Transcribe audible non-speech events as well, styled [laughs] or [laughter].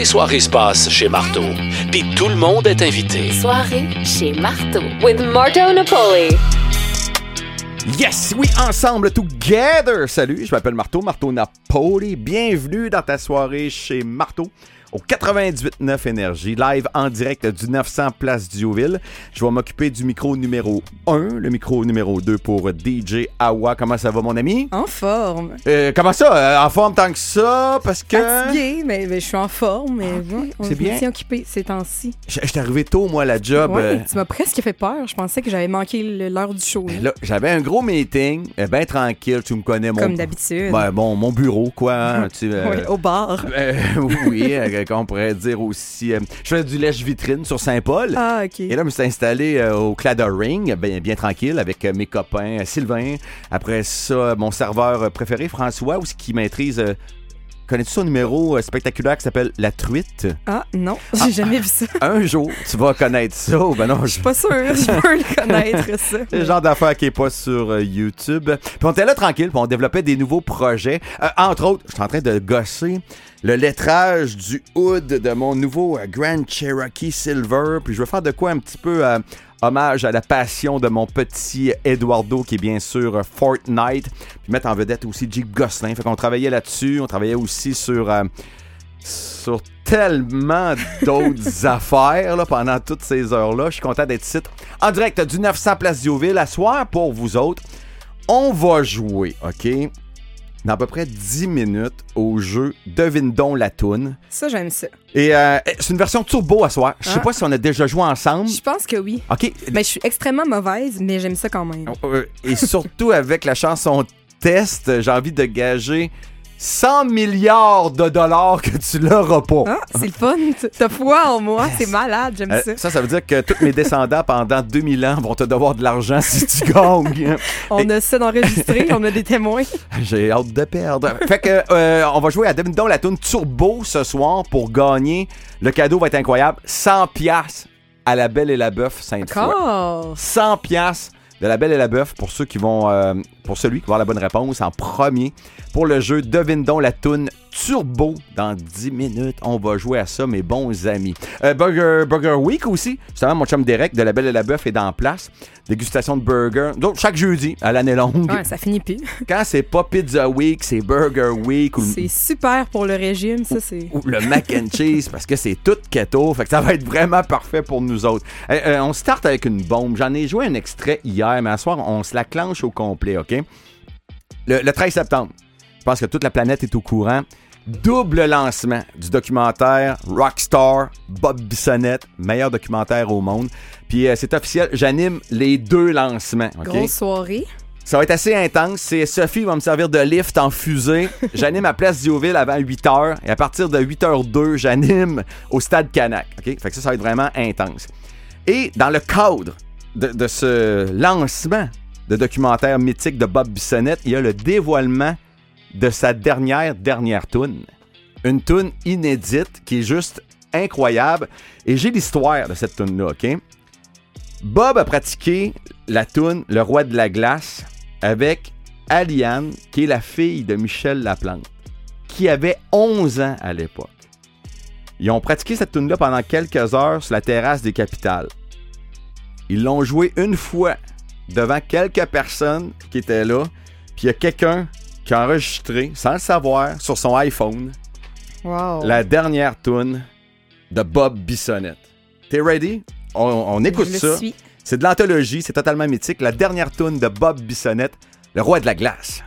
Les soirées se passent chez Marteau, puis tout le monde est invité. Soirée chez Marteau with Marto Napoli. Yes, oui, ensemble, together. Salut, je m'appelle Marteau, Marteau Napoli. Bienvenue dans ta soirée chez Marteau au 98.9 Énergie, live en direct du 900 Place Diouville. Je vais m'occuper du micro numéro 1, le micro numéro 2 pour DJ Awa. Comment ça va, mon ami? En forme. Euh, comment ça? Euh, en forme tant que ça? Parce que... Fatigué, mais, mais je suis en forme. Mais Ah, ouais, on c'est bien. bien occupé ces temps-ci. Je je suis arrivé tôt, moi, à la job. Ouais, euh, tu m'as presque fait peur. Je pensais que j'avais manqué l'heure du show. ben là, j'avais un gros meeting, bien tranquille, tu me connais, mon... comme d'habitude. Ben, bon, mon bureau, quoi. hein, [laughs] tu, Oui, au bar. Oui, [laughs] qu'on pourrait dire aussi. euh, je fais du lèche-vitrine sur Saint-Paul. Ah, OK. Et là, je me suis installé euh, au Cladder Ring, bien, bien tranquille, avec euh, mes copains, euh, Sylvain. Après ça, euh, mon serveur euh, préféré, François, aussi, qui maîtrise. Connais-tu son numéro euh, spectaculaire qui s'appelle La Truite? Ah, non, j'ai jamais vu ça. [laughs] Un jour, tu vas connaître ça. ou Ben non, Je je suis pas sûre, je [laughs] peux le connaître, ça. C'est le genre d'affaire qui est pas sur euh, YouTube. Puis on était là tranquille, puis on développait des nouveaux projets. Euh, entre autres, je suis en train de gosser le lettrage du hood de mon nouveau Grand Cherokee Silver. Puis je veux faire de quoi un petit peu euh, hommage à la passion de mon petit Eduardo, qui est bien sûr Fortnite. Puis mettre en vedette aussi Jeep Gosselin. Fait qu'on travaillait là-dessus. On travaillait aussi sur... euh, sur tellement d'autres [laughs] affaires là, pendant toutes ces heures-là. Je suis content d'être ici en direct du 900 Place Diouville. À soir, pour vous autres, on va jouer, OK? Dans à peu près 10 minutes au jeu Devine donc la toune. Ça, j'aime ça. Et euh, c'est une version turbo à soir. Je sais Ah. pas si on a déjà joué ensemble. Je pense que oui. OK? Mais je suis extrêmement mauvaise, mais j'aime ça quand même. Euh, Et surtout avec la chanson test, j'ai envie de gager 100 milliards de dollars que tu l'auras pas. Ah, c'est le fun. T'as foi en moi, c'est malade, j'aime Euh, ça. ça, ça veut dire que tous mes descendants pendant 2000 ans vont te devoir de l'argent si tu [laughs] gagnes. On a ça d'enregistré, on a des témoins. [laughs] J'ai hâte de perdre. Fait que euh, on va jouer à Devine donc la tune Turbo ce soir pour gagner. Le cadeau va être incroyable. 100 pièces à la Belle et la Bœuf Sainte-Foy. Encore. 100 pièces de la Belle et la Bœuf pour ceux qui vont euh, pour celui qui va avoir la bonne réponse en premier pour le jeu Devine donc la toune Turbo dans 10 minutes. On va jouer à ça mes bons amis. Euh, Burger Burger Week aussi. Justement mon chum Derek de la Belle et la Bœuf est en place. Dégustation de burger. Donc chaque jeudi à l'année longue. Ouais, ça finit plus. [laughs] Quand c'est pas Pizza Week, c'est Burger Week ou, C'est super pour le régime, ça, c'est. ou le mac and cheese parce que c'est tout keto. Fait que ça va être vraiment parfait pour nous autres. Euh, euh, on start avec une bombe. J'en ai joué un extrait hier, mais à soir, on se la clenche au complet, OK? Le, le 13 septembre, je pense que toute la planète est au courant. Double lancement du documentaire Rockstar, Bob Bissonnette, meilleur documentaire au monde. Puis euh, c'est officiel, j'anime les deux lancements. Grosse soirée. Ça va être assez intense. C'est Sophie va me servir de lift en fusée. [laughs] J'anime à Place Diouville avant 8 h et à partir de 8h02, j'anime au Stade Canac. Fait que ça, ça va être vraiment intense. Et dans le cadre de, de ce lancement de documentaire mythique de Bob Bissonnette, il y a le dévoilement de sa dernière, dernière toune. Une toune inédite qui est juste incroyable. Et j'ai l'histoire de cette toune-là, OK? Bob a pratiqué la toune Le Roi de la Glace avec Aliane, qui est la fille de Michel Laplante, qui avait 11 ans à l'époque. Ils ont pratiqué cette toune-là pendant quelques heures sur la terrasse des capitales. Ils l'ont joué une fois devant quelques personnes qui étaient là, puis il y a quelqu'un qui a enregistré, sans le savoir, sur son iPhone, Wow. la dernière toune de Bob Bissonnette. T'es ready? On, on écoute Je ça. C'est de l'anthologie, c'est totalement mythique. La dernière toune de Bob Bissonnette, le roi de la glace.